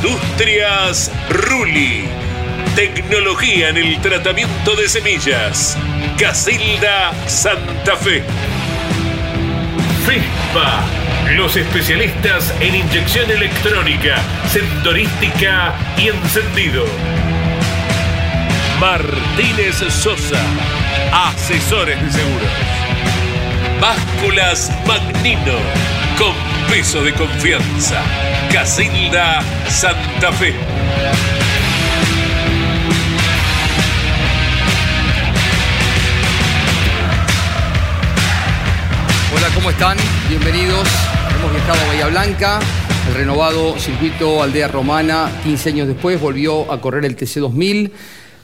Industrias Ruli. Tecnología en el tratamiento de semillas. Casilda Santa Fe. FISPA. Los especialistas en inyección electrónica, sensorística y encendido. Martínez Sosa. Asesores de seguros. Básculas Magnino. Con peso de confianza. Casilda Santa Fe. Hola, ¿cómo están? Bienvenidos. Hemos viajado a Bahía Blanca. El renovado circuito Aldea Romana, 15 años después, volvió a correr el TC2000.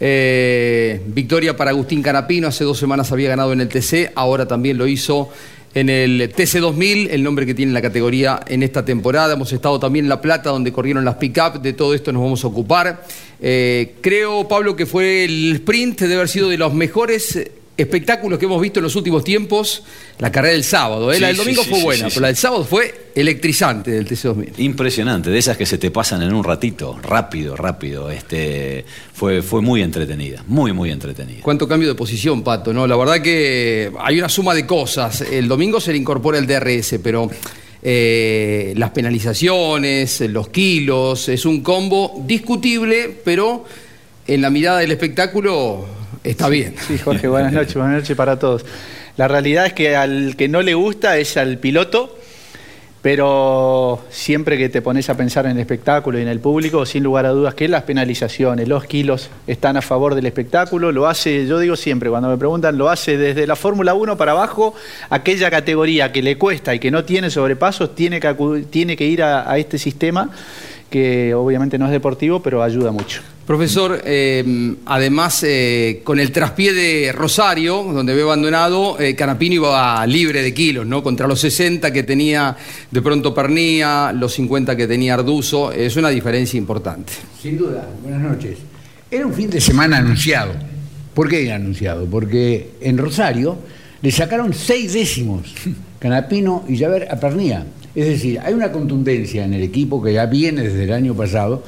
Eh, victoria para Agustín Canapino, hace dos semanas había ganado en el TC, ahora también lo hizo en el TC2000, el nombre que tiene la categoría en esta temporada. Hemos estado también en La Plata, donde corrieron las pick-up, de todo esto nos vamos a ocupar. Eh, creo, Pablo, que fue el sprint, debe haber sido de los mejores espectáculos que hemos visto en los últimos tiempos, la carrera del sábado. ¿eh? Sí, la del domingo sí, fue sí, buena, pero la del sábado fue electrizante del TC2000. Impresionante, de esas que se te pasan en un ratito, rápido, rápido. Este, fue, fue muy entretenida, muy, muy entretenida. Cuánto cambio de posición, Pato, ¿no? La verdad que hay una suma de cosas. El domingo se le incorpora el DRS, pero eh, las penalizaciones, los kilos, es un combo discutible, pero en la mirada del espectáculo está bien. Sí, Jorge, buenas noches, buenas noches para todos. La realidad es que al que no le gusta es al piloto, pero siempre que te pones a pensar en el espectáculo y en el público, sin lugar a dudas que las penalizaciones, los kilos están a favor del espectáculo, lo hace, yo digo siempre, cuando me preguntan, lo hace desde la Fórmula 1 para abajo, aquella categoría que le cuesta y que no tiene sobrepasos, tiene que, tiene que ir a, a este sistema que obviamente no es deportivo, pero ayuda mucho. Profesor, eh, además eh, con el traspié de Rosario, donde veo abandonado, eh, Canapino iba libre de kilos, ¿no? Contra los 60 que tenía de pronto Pernía, los 50 que tenía Arduzo, es una diferencia importante. Sin duda, buenas noches. Era un fin de semana anunciado. ¿Por qué anunciado? Porque en Rosario le sacaron seis décimos Canapino y Javer a Pernía. Es decir, hay una contundencia en el equipo que ya viene desde el año pasado,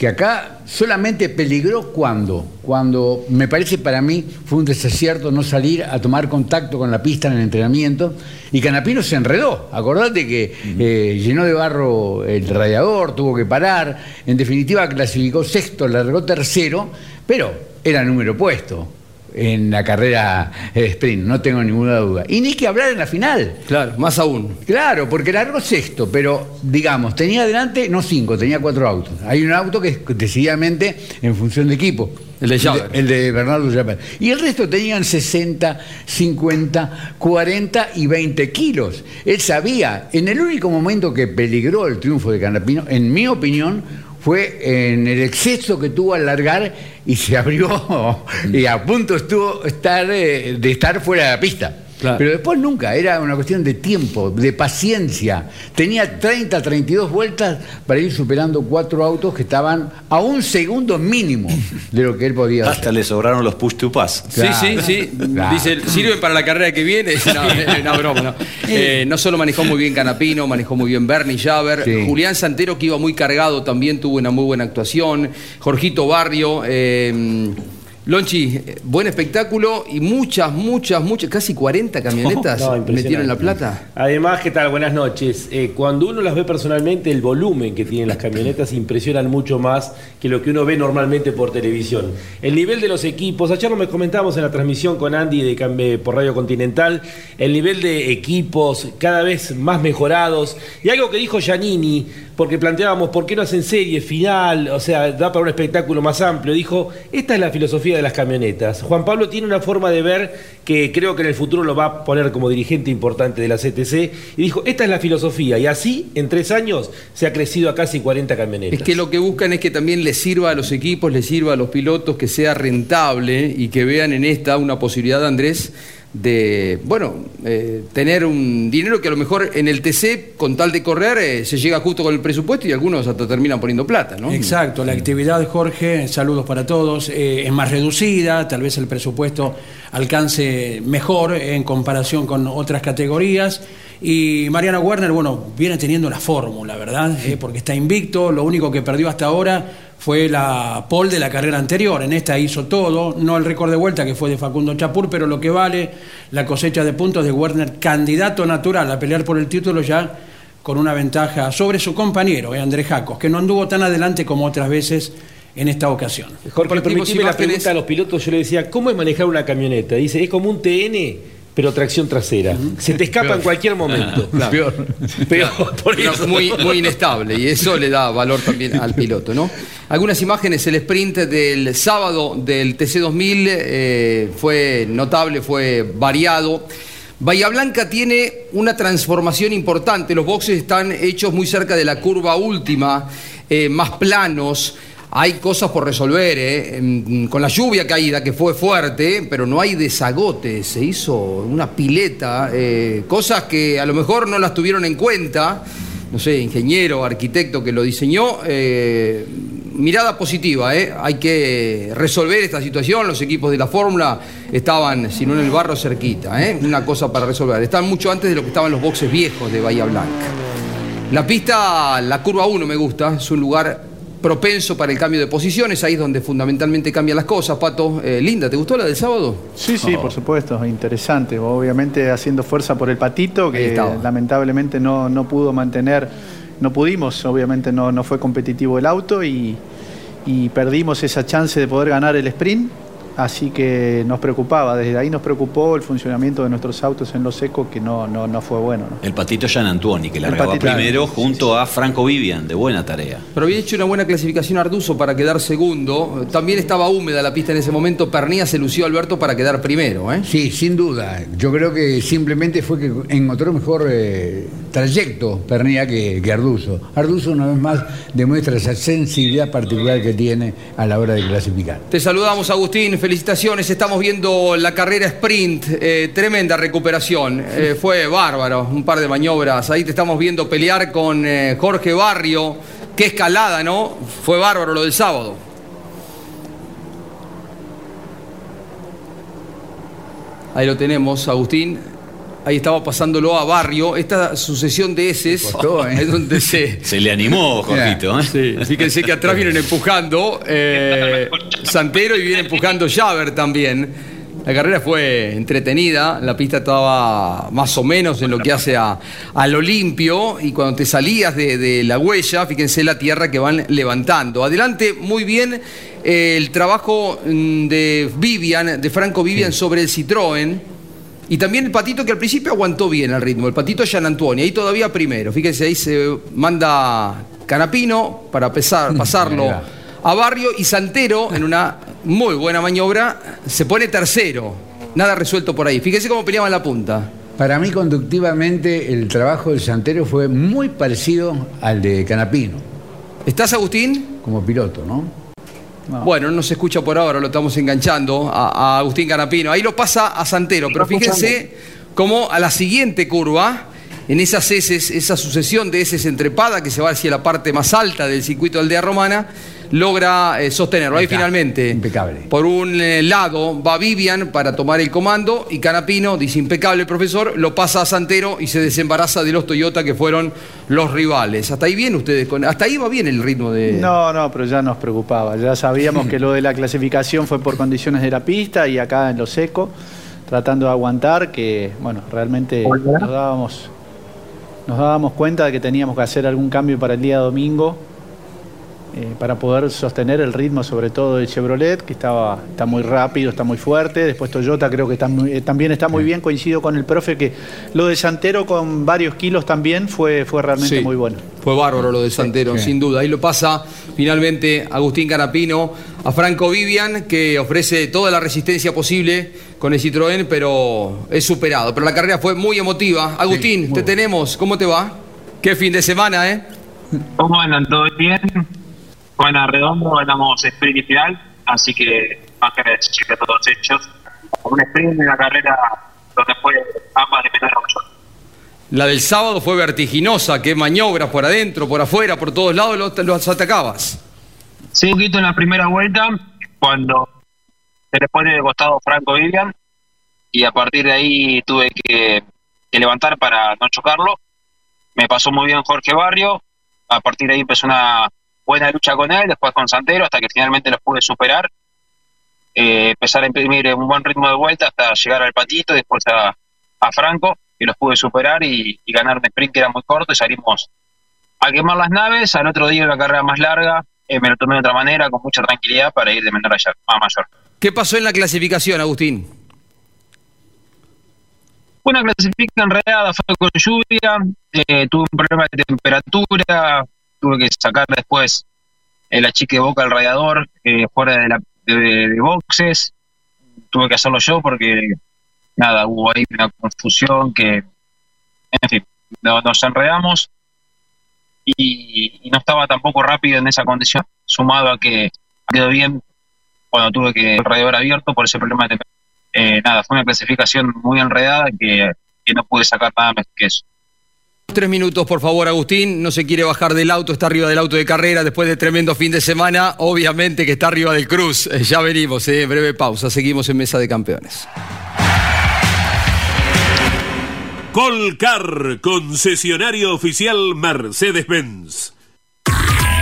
que acá solamente peligró cuando, cuando me parece para mí fue un desacierto no salir a tomar contacto con la pista en el entrenamiento y Canapino se enredó. Acordate que eh, llenó de barro el radiador, tuvo que parar, en definitiva clasificó sexto, largó tercero, pero era número puesto. En la carrera de sprint, no tengo ninguna duda. Y ni que hablar en la final. Claro, más aún. Claro, porque largó sexto, pero digamos, tenía adelante, no cinco, tenía cuatro autos. Hay un auto que es decididamente en función de equipo. El de Javer. El de Bernardo Javer. Y el resto tenían 60, 50, 40 y 20 kilos. Él sabía, en el único momento que peligró el triunfo de Canapino, en mi opinión, fue en el exceso que tuvo al largar y se abrió y a punto estuvo estar, eh, de estar fuera de la pista. Claro. Pero después nunca, era una cuestión de tiempo, de paciencia. Tenía 30, 32 vueltas para ir superando cuatro autos que estaban a un segundo mínimo de lo que él podía hacer. Hasta le sobraron los push to pass. Claro. Sí, sí, sí. Claro. Dice, sirve para la carrera que viene. No, no, broma, no. Eh, no solo manejó muy bien Canapino, manejó muy bien Bernie Javer. Sí. Julián Santero, que iba muy cargado, también tuvo una muy buena actuación. Jorgito Barrio. eh, Lonchi, eh, buen espectáculo y muchas, muchas, muchas, casi 40 camionetas No, metieron la plata. Además, ¿qué tal? Buenas noches. Eh, cuando uno las ve personalmente, el volumen que tienen las camionetas impresionan mucho más que lo que uno ve normalmente por televisión. El nivel de los equipos, ayer lo me comentábamos en la transmisión con Andy de, eh, por Radio Continental, el nivel de equipos cada vez más mejorados. Y algo que dijo Giannini, porque planteábamos, ¿por qué no hacen serie final? O sea, da para un espectáculo más amplio. Dijo, esta es la filosofía de las camionetas. Juan Pablo tiene una forma de ver que creo que en el futuro lo va a poner como dirigente importante de la CTC. Y dijo, esta es la filosofía. Y así, en tres años, se ha crecido a casi 40 camionetas. Es que lo que buscan es que también les sirva a los equipos, les sirva a los pilotos, que sea rentable y que vean en esta una posibilidad, Andrés, de, bueno, eh, tener un dinero que a lo mejor en el TC, con tal de correr, eh, se llega justo con el presupuesto y algunos hasta terminan poniendo plata, ¿no? Exacto, la actividad, Jorge, saludos para todos, eh, es más reducida, tal vez el presupuesto alcance mejor en comparación con otras categorías. Y Mariano Werner, bueno, viene teniendo la fórmula, ¿verdad? Porque está invicto, lo único que perdió hasta ahora fue la pole de la carrera anterior. En esta hizo todo, no el récord de vuelta que fue de Facundo Chapur, pero lo que vale la cosecha de puntos de Werner, candidato natural a pelear por el título ya con una ventaja sobre su compañero, eh, Andrés Jacos, que no anduvo tan adelante como otras veces en esta ocasión. Jorge, permitime la pregunta a los pilotos. Yo le decía, ¿cómo es manejar una camioneta? Dice, es como un TN, pero tracción trasera. Se te escapa en cualquier momento. Peor. Peor, por eso. muy, muy inestable y eso le da valor también al piloto, ¿no? Algunas imágenes, el sprint del sábado del TC2000 eh, fue notable, fue variado. Bahía Blanca tiene una transformación importante, los boxes están hechos muy cerca de la curva última, eh, más planos. Hay cosas por resolver, ¿eh? Con la lluvia caída que fue fuerte, pero no hay desagote, se hizo una pileta, eh, cosas que a lo mejor no las tuvieron en cuenta, no sé, ingeniero, arquitecto que lo diseñó, eh, mirada positiva, hay que resolver esta situación, los equipos de la fórmula estaban, si no en el barro, cerquita, una cosa para resolver, están mucho antes de lo que estaban los boxes viejos de Bahía Blanca. La pista, la curva 1 me gusta, es un lugar propenso para el cambio de posiciones, ahí es donde fundamentalmente cambian las cosas. Pato, eh, linda, ¿te gustó la del sábado? Sí, sí, por supuesto, interesante. Obviamente haciendo fuerza por el patito, que lamentablemente no, no pudo mantener, no pudimos, obviamente no, no fue competitivo el auto y, y perdimos esa chance de poder ganar el sprint. Así que nos preocupaba, desde ahí nos preocupó el funcionamiento de nuestros autos en lo seco, que no, no, no fue bueno. ¿no? El patito Jean Antuoni, que largaba patito. primero junto a Franco Vivian, de buena tarea. Pero había hecho una buena clasificación Arduzo para quedar segundo. También estaba húmeda la pista en ese momento. Pernía se lució Alberto para quedar primero. ¿eh? Sí, sin duda. Yo creo que simplemente fue que encontró mejor eh, trayecto Pernilla que, que Arduzo. Arduzo una vez más demuestra esa sensibilidad particular que tiene a la hora de clasificar. Te saludamos, Agustín. Felicitaciones. Estamos viendo la carrera sprint. Eh, tremenda recuperación. Eh, fue bárbaro. Un par de maniobras. Ahí te estamos viendo pelear con eh, Jorge Barrio. Qué escalada, ¿no? Fue bárbaro lo del sábado. Ahí lo tenemos, Agustín. Ahí estaba pasándolo a Barrio. Esta sucesión de heces Costó, ¿eh? es donde se, Se le animó, Jorgito. ¿eh? Sí, fíjense que atrás vienen empujando eh, Santero y viene empujando Javer también. La carrera fue entretenida, la pista estaba más o menos en lo que hace a, lo limpio y cuando te salías de, la huella, fíjense la tierra que van levantando. Adelante, muy bien eh, el trabajo mm, de Vivian, de Franco Vivian sobre el Citroën. Y también el patito que al principio aguantó bien el ritmo, el patito Jean Antonio, ahí todavía primero. Fíjense, ahí se manda Canapino para pasarlo a Barrio y Santero en una muy buena maniobra, se pone tercero. Nada resuelto por ahí. Fíjese cómo peleaba en la punta. Para mí, conductivamente, el trabajo del Santero fue muy parecido al de Canapino. ¿Estás, Agustín? Como piloto, ¿no? Bueno, no se escucha por ahora, lo estamos enganchando a, Agustín Canapino. Ahí lo pasa a Santero, pero fíjense cómo a la siguiente curva, en esas heces, esa sucesión de heces entrepada que se va hacia la parte más alta del circuito de aldea romana, logra eh, sostenerlo. Ahí, finalmente, impecable. por un eh, lado va Vivian para tomar el comando y Canapino, dice impecable el profesor, lo pasa a Santero y se desembaraza de los Toyota que fueron los rivales. Hasta ahí bien ustedes, con, hasta ahí va bien el ritmo de... No, no, pero ya nos preocupaba. Ya sabíamos que lo de la clasificación fue por condiciones de la pista y acá en lo seco, tratando de aguantar, que bueno, realmente nos dábamos, nos dábamos cuenta de que teníamos que hacer algún cambio para el día domingo eh, para poder sostener el ritmo, sobre todo de Chevrolet, que estaba, está muy rápido, está muy fuerte. Después Toyota creo que eh, también está muy bien, coincido con el profe que lo de Santero con varios kilos también fue, fue realmente muy bueno. Fue bárbaro lo de Santero, sin duda. Ahí lo pasa finalmente Agustín Canapino a Franco Vivian, que ofrece toda la resistencia posible con el Citroën, pero es superado. Pero la carrera fue muy emotiva. Agustín, te tenemos, ¿cómo te va? Qué fin de semana, ¿eh? ¿Cómo andan? ¿Todo bien? Bueno, redondo, ganamos sprint y final, así que más que decir que todos hechos. Un sprint en la carrera donde fue ambas de menor a. La del sábado fue vertiginosa, que maniobras por adentro, por afuera, por todos lados los, los atacabas. Sí, un poquito en la primera vuelta, cuando se le pone de costado Franco Vivian, y a partir de ahí tuve que, que levantar para no chocarlo. Me pasó muy bien Jorge Barrio, a partir de ahí empezó una buena lucha con él, después con Santero, hasta que finalmente los pude superar. Eh, empezar a imprimir un buen ritmo de vuelta hasta llegar al patito, después a, Franco, y los pude superar y, ganar un sprint que era muy corto y salimos a quemar las naves. Al otro día una carrera más larga, eh, me lo tomé de otra manera, con mucha tranquilidad para ir de menor a, mayor. ¿Qué pasó en la clasificación, Agustín? Una clasificación enredada, fue con lluvia, eh, tuve un problema de temperatura, tuve que sacar después el achique de boca al radiador eh, fuera de, la, de, boxes, tuve que hacerlo yo porque nada, hubo ahí una confusión que, en fin, nos enredamos y, no estaba tampoco rápido en esa condición, sumado a que quedó bien cuando tuve que el radiador abierto por ese problema de eh, nada, fue una clasificación muy enredada que no pude sacar nada más que eso. Tres minutos, por favor, Agustín. No se quiere bajar del auto, está arriba del auto de carrera después de tremendo fin de semana. Obviamente que está arriba del Cruz. Ya venimos, eh. breve pausa. Seguimos en Mesa de Campeones. Colcar, concesionario oficial Mercedes-Benz.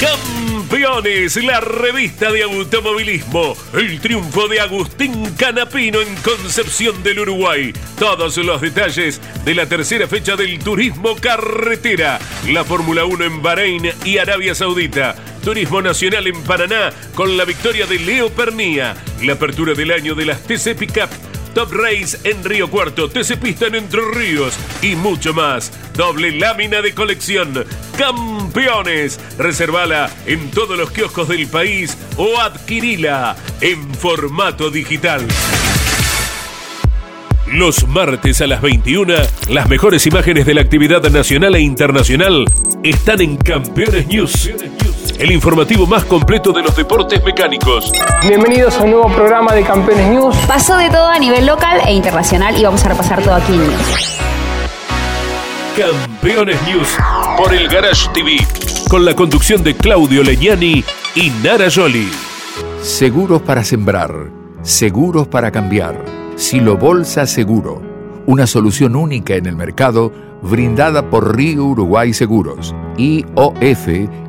Campeones, la revista de automovilismo. El triunfo de Agustín Canapino en Concepción del Uruguay. Todos los detalles de la tercera fecha del turismo carretera. La Fórmula 1 en Bahrein y Arabia Saudita. Turismo Nacional en Paraná con la victoria de Leo Pernía. La apertura del año de las TC Pickup Top Race en Río Cuarto, TC Pista en Entre Ríos y mucho más. Doble lámina de colección. Campeones. Reservala en todos los kioscos del país o adquirila en formato digital. Los martes a las 21, las mejores imágenes de la actividad nacional e internacional están en Campeones News. El informativo más completo de los deportes mecánicos. Bienvenidos a un nuevo programa de Campeones News. Pasó de todo a nivel local e internacional y vamos a repasar todo aquí en News. Campeones News por el Garage TV, con la conducción de Claudio Leñani y Nara Joli. Seguros para sembrar, seguros para cambiar. Silo Bolsa Seguro, una solución única en el mercado brindada por Río Uruguay Seguros, IOF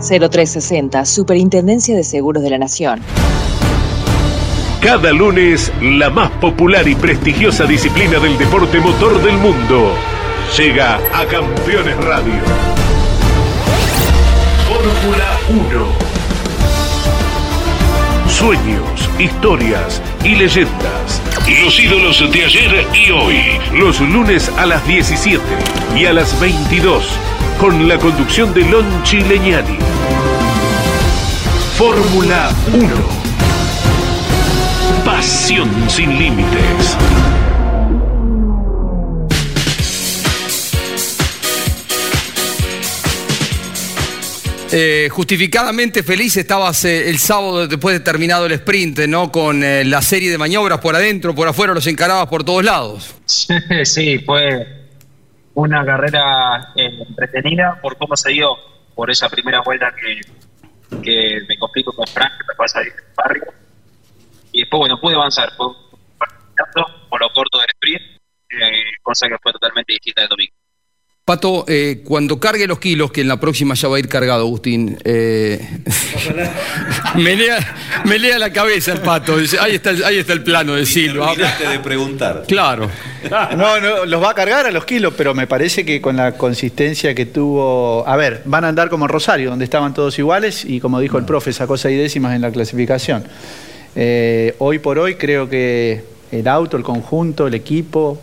0360, Superintendencia de Seguros de la Nación. Cada lunes, la más popular y prestigiosa disciplina del deporte motor del mundo llega a Campeones Radio. Fórmula 1 sueños, historias y leyendas. Los ídolos de ayer y hoy. Los lunes a las 17 y a las 22 con la conducción de Lon Leñani. Fórmula 1. Pasión sin límites. Eh, justificadamente feliz estabas eh, el sábado después de terminado el sprint, ¿no? Con eh, la serie de maniobras por adentro, por afuera, los encarabas por todos lados. Sí, fue una carrera entretenida por cómo se dio, por esa primera vuelta que, que me complico con Frank, que me pasa ahí en el barrio. Y después, bueno, pude avanzar, fue por lo corto del sprint, cosa que fue totalmente distinta de domingo. Pato, eh, cuando cargue los kilos, que en la próxima ya va a ir cargado, Agustín, eh, me, lea, la cabeza el pato. ahí, está, ahí está el plano de Silva. de preguntar. Claro. No, no, los va a cargar a los kilos, pero me parece que con la consistencia que tuvo. A ver, van a andar como en Rosario, donde estaban todos iguales, y como dijo el profe, sacó seis décimas en la clasificación. Eh, hoy por hoy creo que el auto, el conjunto, el equipo,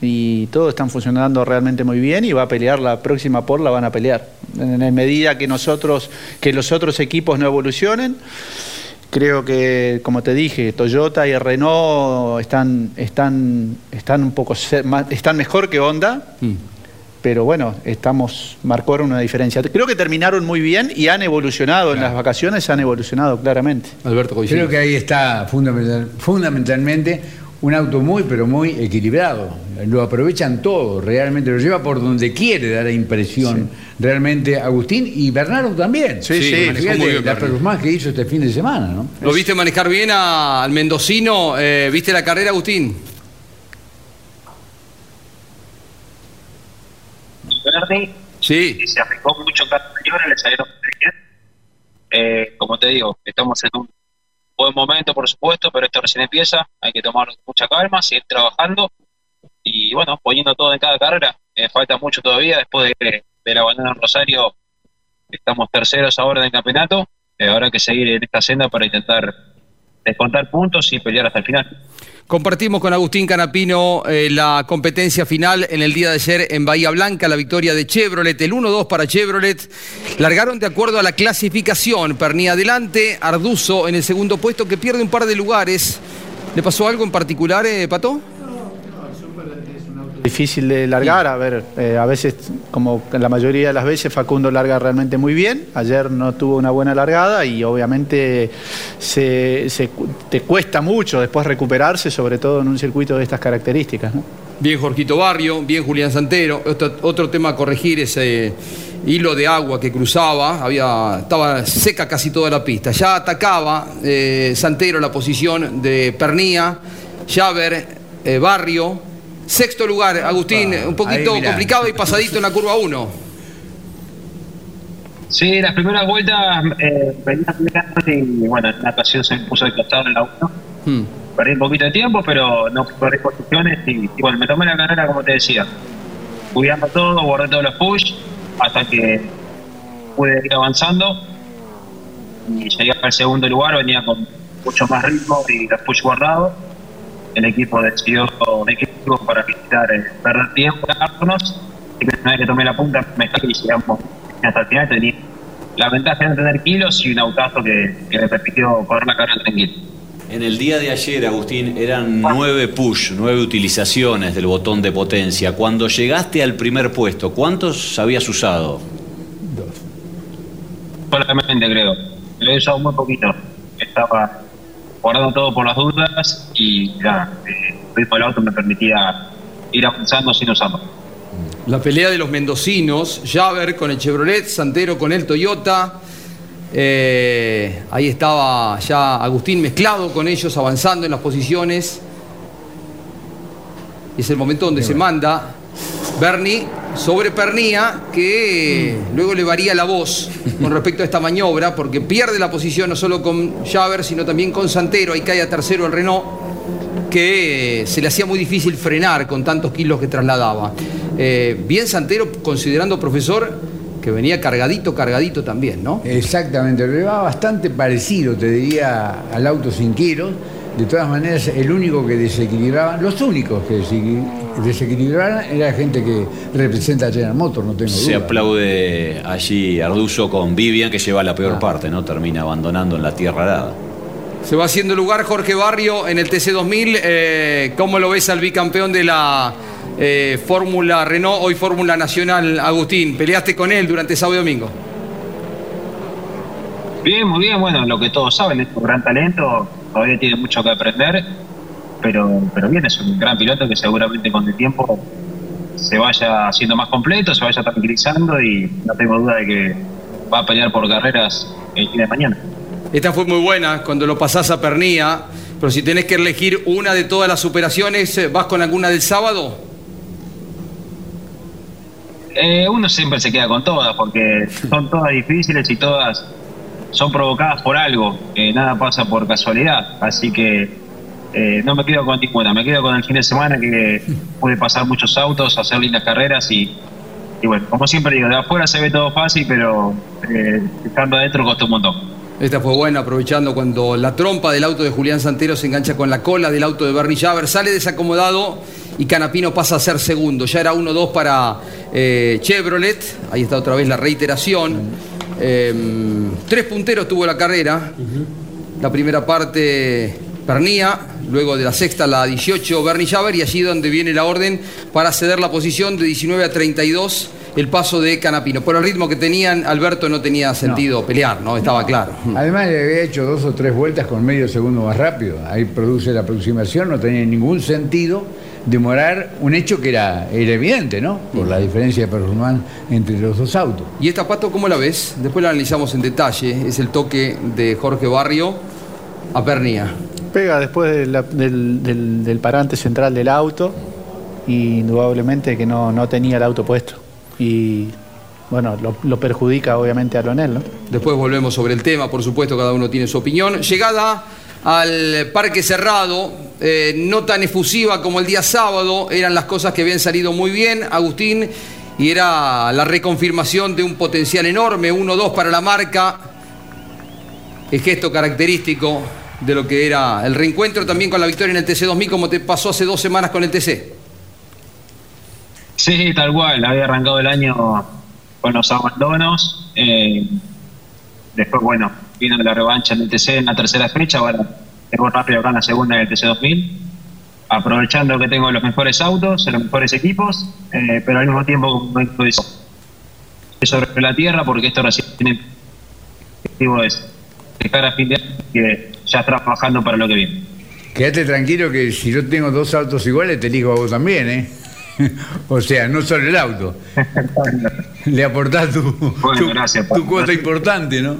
y todos están funcionando realmente muy bien y va a pelear la próxima por la van a pelear. En medida que nosotros, que los otros equipos no evolucionen, creo que, como te dije, Toyota y Renault están, están, están un poco están mejor que Honda. Mm. Pero bueno, estamos, marcó una diferencia. Creo que terminaron muy bien y han evolucionado en las vacaciones, han evolucionado claramente. Alberto Creo que ahí está fundamentalmente un auto muy, pero muy equilibrado. Lo aprovechan todo, realmente lo lleva por donde quiere, da la impresión. Realmente Agustín y Bernardo también. Sí, sí, la performance que hizo este fin de semana, ¿no? ¿Lo viste manejar bien al mendocino? Eh, ¿Viste la carrera, Agustín? Sí. Se aplicó mucho cada le salieron. Eh, como te digo, estamos en un buen momento, por supuesto, pero esto recién empieza, hay que tomar mucha calma, seguir trabajando y bueno, poniendo todo en cada carrera. Eh, falta mucho todavía, después de, del abandono en Rosario, estamos terceros ahora en el campeonato, eh, hay que seguir en esta senda para intentar descontar puntos y pelear hasta el final. Compartimos con Agustín Canapino eh, la competencia final en el día de ayer en Bahía Blanca, la victoria de Chevrolet, el 1-2 para Chevrolet. Largaron de acuerdo a la clasificación. Pernía adelante, Arduzo en el segundo puesto que pierde un par de lugares. ¿Le pasó algo en particular, eh, Pato? Difícil de largar, a ver, eh, a veces, como la mayoría de las veces, Facundo larga realmente muy bien. Ayer no tuvo una buena largada y obviamente se, te cuesta mucho después recuperarse, sobre todo en un circuito de estas características. Bien Jorgito Barrio, bien Julián Santero. Otro, tema a corregir, ese hilo de agua que cruzaba, había, estaba seca casi toda la pista. Ya atacaba eh, Santero la posición de Pernía, Javer, eh, Barrio Sexto lugar, Agustín, un poquito complicado y pasadito en la curva 1. Sí, las primeras vueltas eh, venía y bueno, en una ocasión se me puso de costado en la 1. Hmm. Perdí un poquito de tiempo, pero no perdí posiciones y, bueno, me tomé la carrera como te decía. Cuidando todo, borré todos los push hasta que pude ir avanzando. y llegué al segundo lugar, venía con mucho más ritmo y los push guardado. El equipo decidió de equipo para visitar, eh, perder tiempo, darnos, y una vez que tomé la punta me caí y llegamos hasta el final. Tenía la ventaja de tener kilos y un autazo que, que me permitió correr la carrera tranquilo. En el día de ayer, Agustín, eran nueve push, nueve utilizaciones del botón de potencia. Cuando llegaste al primer puesto, ¿cuántos habías usado? Solamente creo. Lo he usado muy poquito. Estaba guardando todo por las dudas y ya, eh, el ritmo del auto me permitía ir avanzando sin usarlo. La pelea de los mendocinos, Javer con el Chevrolet, Santero con el Toyota. Eh, ahí estaba ya Agustín mezclado con ellos, avanzando en las posiciones. Es el momento donde se manda Bernie sobre Pernía, que luego le varía la voz con respecto a esta maniobra, porque pierde la posición no solo con Javer, sino también con Santero. Ahí cae a tercero el Renault, que eh, se le hacía muy difícil frenar con tantos kilos que trasladaba. Eh, bien Santero, considerando profesor que venía cargadito, cargadito también, ¿no? Exactamente, le va bastante parecido, te diría, al auto sin kilos. De todas maneras, el único que desequilibraban, los únicos que desequilibraban era gente que representa a General Motors, no tengo duda. Se aplaude allí Arduzo con Vivian, que lleva la peor parte, ¿no? Termina abandonando en la tierra arada. Se va haciendo lugar Jorge Barrio en el TC2000. Eh, ¿Cómo lo ves al bicampeón de la eh, Fórmula Renault, hoy Fórmula Nacional, Agustín? ¿Peleaste con él durante sábado y domingo? Bien, muy bien. Bueno, lo que todos saben, es un gran talento. Todavía tiene mucho que aprender. Pero, pero bien, es un gran piloto que seguramente con el tiempo se vaya haciendo más completo, se vaya tranquilizando y no tengo duda de que va a pelear por carreras el día de mañana. Esta fue muy buena cuando lo pasás a Pernía, pero si tenés que elegir una de todas las superaciones, ¿vas con alguna del sábado? Eh, uno siempre se queda con todas, porque son todas difíciles y todas son provocadas por algo, eh, nada pasa por casualidad, así que eh, no me quedo con ninguna, me quedo con el fin de semana que pude pasar muchos autos, hacer lindas carreras y, y bueno, como siempre digo, de afuera se ve todo fácil, pero estando adentro costó un montón. Esta fue buena, aprovechando cuando la trompa del auto de Julián Santero se engancha con la cola del auto de Bernie Javer, sale desacomodado y Canapino pasa a ser segundo. Ya era 1-2 para eh, Chevrolet, ahí está otra vez la reiteración. Em, tres punteros tuvo la carrera. La primera parte Pernía, luego de la sexta la 18 Bernie Javer y allí donde viene la orden para ceder la posición de 19 a 32 el paso de Canapino. Por el ritmo que tenían, Alberto no tenía sentido pelear, ¿no? Estaba claro. Además le había hecho dos o tres vueltas con medio segundo más rápido. Ahí produce la aproximación, no tenía ningún sentido demorar un hecho que era, evidente, ¿no? Por la diferencia de performance entre los dos autos. ¿Y esta pato cómo la ves? Después la analizamos en detalle. Es el toque de Jorge Barrio a Pernía. Pega después del, parante central del auto y indudablemente que no, no tenía el auto puesto y bueno, lo, perjudica obviamente a Lonel. Después volvemos sobre el tema, por supuesto, cada uno tiene su opinión. Llegada al parque cerrado, eh, no tan efusiva como el día sábado, eran las cosas que habían salido muy bien, Agustín, y era la reconfirmación de un potencial enorme, 1-2 para la marca, el gesto característico de lo que era el reencuentro también con la victoria en el TC2000, como te pasó hace dos semanas con el TC. Sí, tal cual. Había arrancado el año con los abandonos. Eh, después, bueno, vino la revancha en el TC en la tercera fecha. Ahora tengo rápido acá en la segunda del TC 2000. Aprovechando que tengo los mejores autos, los mejores equipos, eh, pero al mismo tiempo sobre la tierra, porque esto recién tiene objetivo es dejar a fin de año que ya trabajando para lo que viene. Quédate tranquilo que si yo tengo dos autos iguales, te elijo a vos también, ¿eh? o sea, no solo el auto. Le aportás tu, cuota importante, ¿no?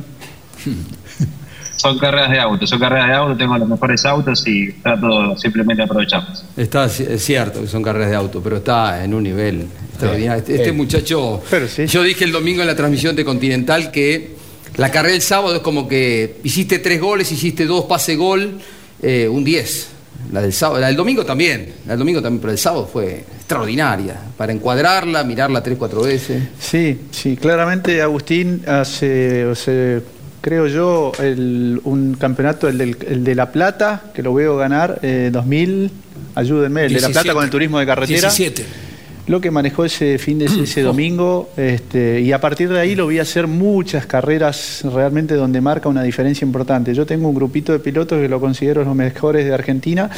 son carreras de auto, son carreras de auto, tengo los mejores autos y trato simplemente de aprovecharlos. Está es cierto que son carreras de auto, pero está en un nivel extraordinario. Este, este muchacho, yo dije el domingo en la transmisión de Continental que la carrera del sábado es como que hiciste tres goles, hiciste dos pase gol, eh, un 10. La del, sábado, la del domingo también, la del domingo también, pero el sábado fue extraordinaria, para encuadrarla, mirarla tres, cuatro veces. Sí, sí, claramente Agustín hace, creo yo, el- un campeonato, el, del- el de La Plata, que lo veo ganar, eh, 2000, ayúdenme, el de La 17. Plata con el turismo de carretera. 17. Lo que manejó ese fin de ese domingo, este, y a partir de ahí lo vi hacer muchas carreras realmente donde marca una diferencia importante. Yo tengo un grupito de pilotos que lo considero los mejores de Argentina,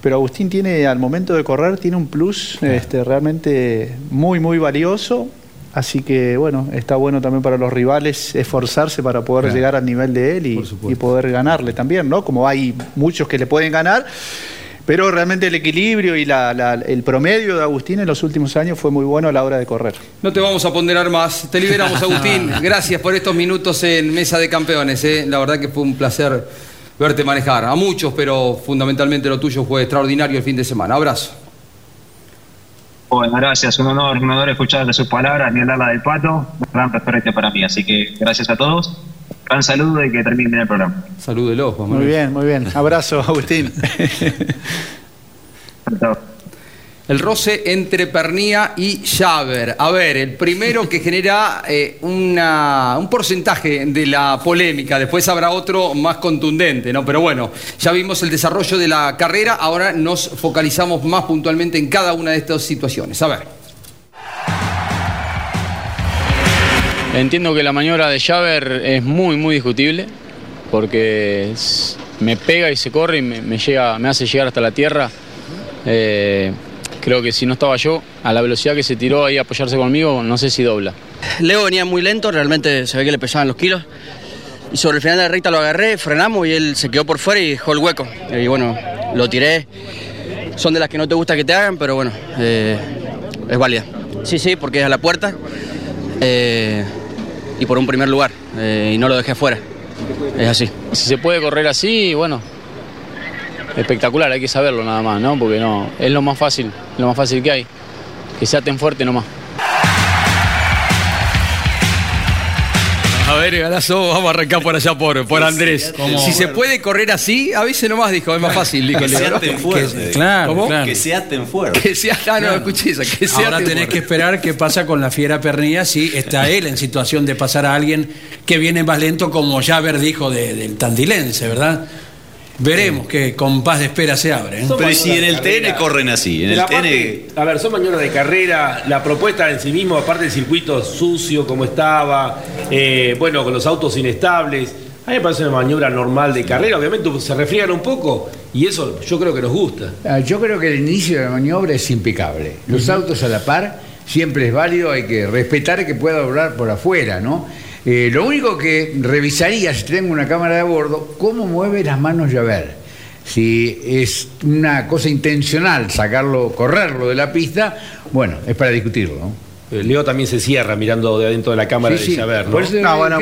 pero Agustín tiene, al momento de correr, tiene un plus este, realmente muy, muy valioso. Así que bueno, está bueno también para los rivales esforzarse para poder Claro. llegar al nivel de él y, y poder ganarle también, ¿no? Como hay muchos que le pueden ganar, pero realmente el equilibrio y la- la- el promedio de Agustín en los últimos años fue muy bueno a la hora de correr. No te vamos a ponderar más. Te liberamos, Agustín. Gracias por estos minutos en Mesa de Campeones. ¿eh? La verdad que fue un placer verte manejar. A muchos, pero fundamentalmente lo tuyo fue extraordinario el fin de semana. Abrazo. Bueno, gracias, un honor, un honor escuchar de sus palabras, ni hablar la del pato, un gran referente para mí, así que gracias a todos, gran saludo y que termine bien el programa. Salúdelo, Juan Muy bien, muy bien. Abrazo, Agustín. El roce entre Pernía y Javer. A ver, el primero que genera eh, una- un porcentaje de la polémica, después habrá otro más contundente, ¿no? Pero bueno, ya vimos el desarrollo de la carrera, ahora nos focalizamos más puntualmente en cada una de estas situaciones. A ver. Entiendo que la maniobra de Javer es muy, muy discutible, porque me pega y se corre y me, me llega, me hace llegar hasta la tierra. Eh, creo que si no estaba yo, a la velocidad que se tiró ahí a apoyarse conmigo, no sé si dobla. Leo venía muy lento, realmente se ve que le pesaban los kilos. Y sobre el final de la recta lo agarré, frenamos y él se quedó por fuera y dejó el hueco. Y bueno, lo tiré. Son de las que no te gusta que te hagan, pero bueno, eh, es válida. Sí, sí, porque es a la puerta eh, y por un primer lugar. eh, y no lo dejé afuera. Es así. Si se puede correr así, bueno, espectacular, hay que saberlo nada más, ¿no? Porque no, es lo más fácil, lo más fácil que hay. Que se aten fuerte nomás. A ver, Galazo, vamos a arrancar por allá por, por Andrés. Si se puede correr así, a veces nomás dijo, es más fácil. Dijo Que se aten fuerte. Que- Claro, ¿Cómo? claro. Que se aten fuerte. Que se ah, no, escuché esa, que se Ahora aten tenés fuerte. que esperar qué pasa con la fiera Pernilla si está él en situación de pasar a alguien que viene más lento, como Javer dijo de- del tandilense, ¿verdad? Veremos qué compás de espera se abre. ¿eh? Pero si en el TN corren así, en TN... a ver, son maniobras de carrera, la propuesta en sí mismo, aparte del circuito sucio como estaba, eh, bueno, con los autos inestables, a mí me parece una maniobra normal de carrera, obviamente se refriegan un poco y eso yo creo que nos gusta. Ah, Yo creo que el inicio de la maniobra es impecable. Los autos a la par siempre es válido, hay que respetar que pueda doblar por afuera, ¿no? Eh, lo único que revisaría si tengo una cámara de bordo, cómo mueve las manos Javer. Si es una cosa intencional sacarlo, correrlo de la pista, bueno, es para discutirlo. Leo también se cierra mirando de adentro de la cámara Sí, de sí. Javert, ¿no? Por eso- No, bueno,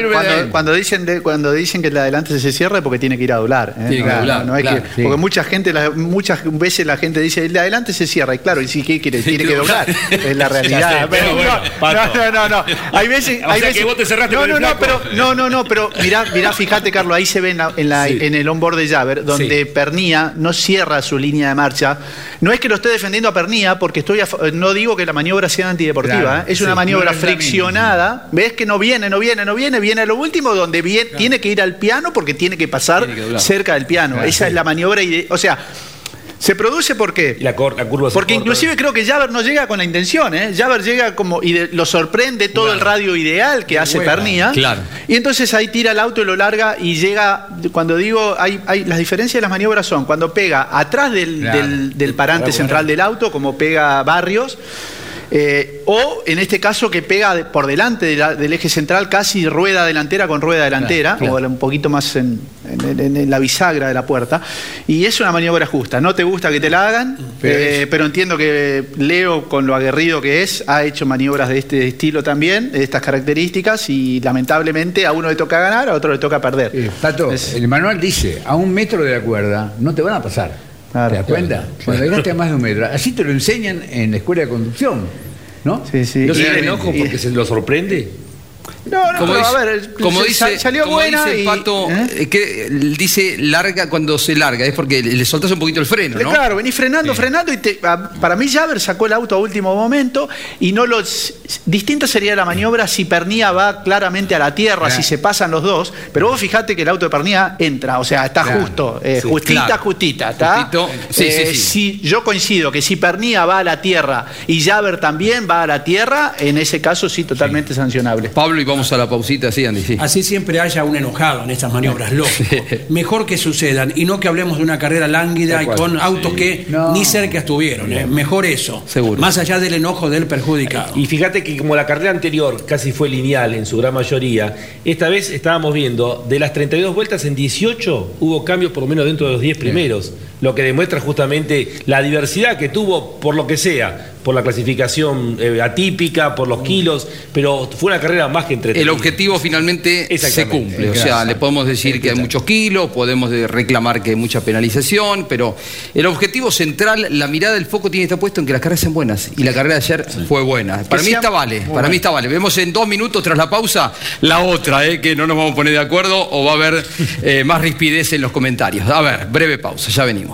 cuando, dicen de- cuando dicen que el de adelante se cierra es porque tiene que ir a doblar. ¿eh? Tiene que No, doblar, no, no es claro. que- Sí. Porque mucha gente, la- muchas veces la gente dice el de adelante se cierra. Y claro, ¿y si qué quiere? Tiene que doblar. Es la realidad. Pero bueno, no, no, no, no. Hay veces. O hay sea que vos te cerraste no, con el no, no, pero no, no, no, pero mirá, mirá, fíjate, Carlos, ahí se ve en, la- en, la- Sí. en el onboard de Javer, donde Sí. Pernía no cierra su línea de marcha. No es que lo esté defendiendo a Pernía, porque estoy a no digo que la maniobra sea antideportiva, Claro, ¿eh? es una sí, maniobra no friccionada. Ves que no viene, no viene, no viene, viene a lo último, donde viene, tiene que ir al piano porque tiene que pasar Tiene que doblar. cerca del piano. Claro, Esa sí. es la maniobra. ide- O sea, se produce porque. La, cor- la curva se Porque corta. inclusive creo que Javer no llega con la intención, ¿eh? Javer llega como y de- lo sorprende todo el radio ideal que hace. Pernía. Claro. Y entonces ahí tira el auto y lo larga y llega, cuando digo, hay, hay- las diferencias de las maniobras son cuando pega atrás del, Claro. del- del parante Para central del auto, como pega Barrios, eh, o en este caso que pega de- por delante de la- del eje central, casi rueda delantera con rueda delantera, Claro, o un poquito más en, en- en- en la bisagra de la puerta. Y es una maniobra justa. No te gusta que te la hagan, Pero eh, pero entiendo que Leo, con lo aguerrido que es, ha hecho maniobras de este estilo también, de estas características, y lamentablemente a uno le toca ganar, a otro le toca perder. Eh, Pato, Es- el manual dice, a un metro de la cuerda no te van a pasar. Claro, ¿Te das claro, cuenta? Cuando llegaste a más de un metro. Así te lo enseñan en la escuela de conducción, ¿no? Sí, sí. ¿No se enojo y- porque se lo sorprende? No, no, como pero dice, a ver, como dice, salió como buena dice y- pato, eh, que dice larga cuando se larga, es porque le soltás un poquito el freno, ¿no? Claro, venís frenando, frenando y te- para mí Javer sacó el auto a último momento y no los distinta sería la maniobra si Pernía va claramente a la tierra, si se pasan los dos, pero vos fijate que el auto de Pernía entra, o sea, está Claro, justo, eh, sí, justita, claro. justita, ¿está? Sí, Eh, sí, sí. Si yo coincido que si Pernía va a la tierra y Javer también va a la tierra, en ese caso sí totalmente sancionable. Pablo, y vamos a la pausita, sí, Andy, sí. Así siempre haya un enojado en estas maniobras, lógico. Mejor que sucedan y no que hablemos de una carrera lánguida y con autos que ni cerca estuvieron. ¿eh? Mejor eso. Seguro. Más allá del enojo del perjudicado. Y fíjate que como la carrera anterior casi fue lineal en su gran mayoría, esta vez estábamos viendo, de las 32 vueltas en 18 hubo cambios por lo menos dentro de los 10 primeros, lo que demuestra justamente la diversidad que tuvo por lo que sea, por la clasificación eh, atípica, por los kilos, pero fue una carrera más que entretenida. El objetivo finalmente se cumple. O sea, le podemos decir que hay muchos kilos, podemos de- reclamar que hay mucha penalización, pero el objetivo central, la mirada del foco tiene que estar puesto en que las carreras sean buenas. Y la carrera de ayer fue buena. Para mí sea- está vale, Muy para mí está vale. Vemos en dos minutos tras la pausa la otra, eh, que no nos vamos a poner de acuerdo o va a haber eh, más rispidez en los comentarios. A ver, breve pausa, ya venimos.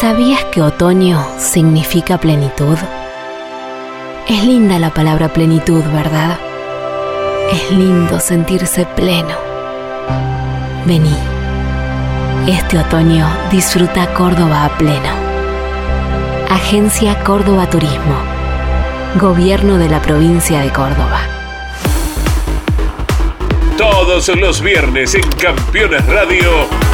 ¿Sabías que otoño significa plenitud? Es linda la palabra plenitud, ¿verdad? Es lindo sentirse pleno. Vení. Este otoño disfruta Córdoba a pleno. Agencia Córdoba Turismo. Gobierno de la provincia de Córdoba. Todos los viernes en Campeones Radio.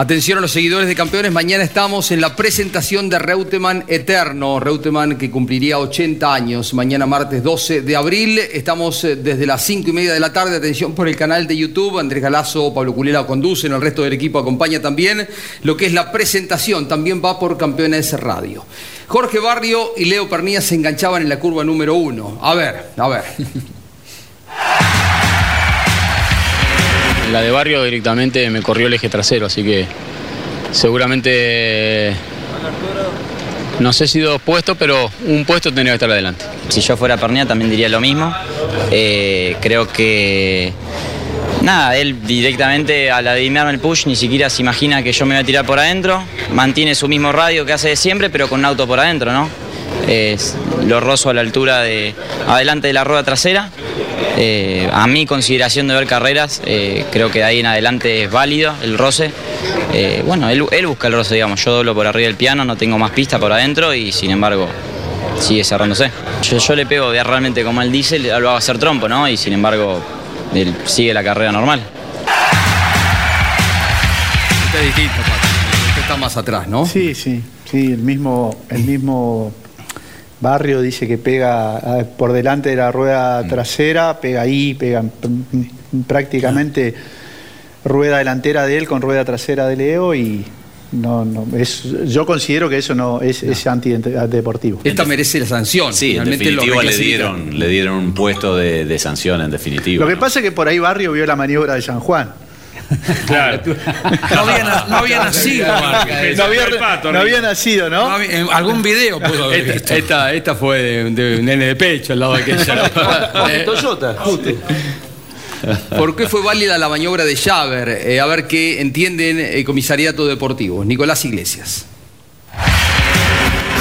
Atención a los seguidores de campeones, mañana estamos en la presentación de Reutemann Eterno, Reutemann que cumpliría 80 años, mañana martes 12 de abril, estamos eh, desde las 5 y media de la tarde, atención por el canal de YouTube, Andrés Galazo, Pablo Culela conducen, el resto del equipo acompaña también, lo que es la presentación también va por Campeones Radio. Jorge Barrio y Leo Pernía se enganchaban en la curva número uno. A ver, a ver. La de barrio directamente me corrió el eje trasero, así que seguramente no sé si dos puestos, pero un puesto tendría que estar adelante. Si yo fuera Pernía también diría lo mismo. Eh, creo que nada, él directamente al adivinarme el push ni siquiera se imagina que yo me voy a tirar por adentro. Mantiene su mismo radio que hace de siempre, pero con un auto por adentro, ¿no? Es- lo rozo a la altura de adelante de la rueda trasera. Eh, a mi consideración de ver carreras, eh, creo que de ahí en adelante es válido el roce. Eh, bueno, él, él busca el roce, digamos. Yo doblo por arriba del piano, no tengo más pista por adentro y sin embargo sigue cerrándose. Yo, yo le pego realmente como él dice, lo hago hacer trompo, ¿no? Y sin embargo, él sigue la carrera normal. Este es distinto, Pato. Este está más atrás, ¿no? Sí, sí, sí, el mismo, el mismo barrio dice que pega ah, por delante de la rueda trasera, pega ahí, pega mm, prácticamente rueda delantera de él con rueda trasera de Leo y no, no, es, yo considero que eso no es, es antideportivo. Esta merece la sanción. Sí, en Finalmente lo definitiva le dieron, le dieron un puesto de, de sanción, en definitiva. Lo que pasa es que por ahí Barrio vio la maniobra de San Juan. Claro. No había, no había nacido. Marca, No había, no había nacido, ¿no? No había- en algún video pudo haber visto. Esta, esta, esta fue de, de un nene de pecho al lado de aquella. Eh, Toyota, justo. ¿Por qué fue válida la maniobra de Javer? Eh, a ver qué entienden el comisariato deportivo. Nicolás Iglesias.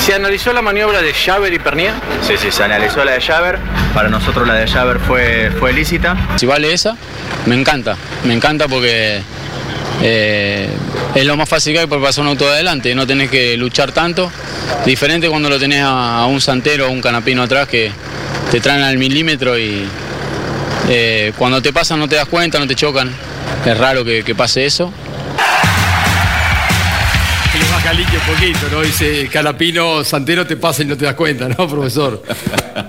¿Se analizó la maniobra de Javer y Pernier? Sí, sí, se analizó la de Javer. Para nosotros la de Javer fue, fue lícita. Si vale esa, me encanta. Me encanta porque eh, es lo más fácil que hay para pasar un auto de adelante. No tenés que luchar tanto. Diferente cuando lo tenés a, a un santero o un canapino atrás que te traen al milímetro y eh, cuando te pasan no te das cuenta, no te chocan. Es raro que, que pase eso. Que le baja el líquido un poquito, ¿no? Dice Calapino, Santero te pasa y no te das cuenta, ¿no, profesor?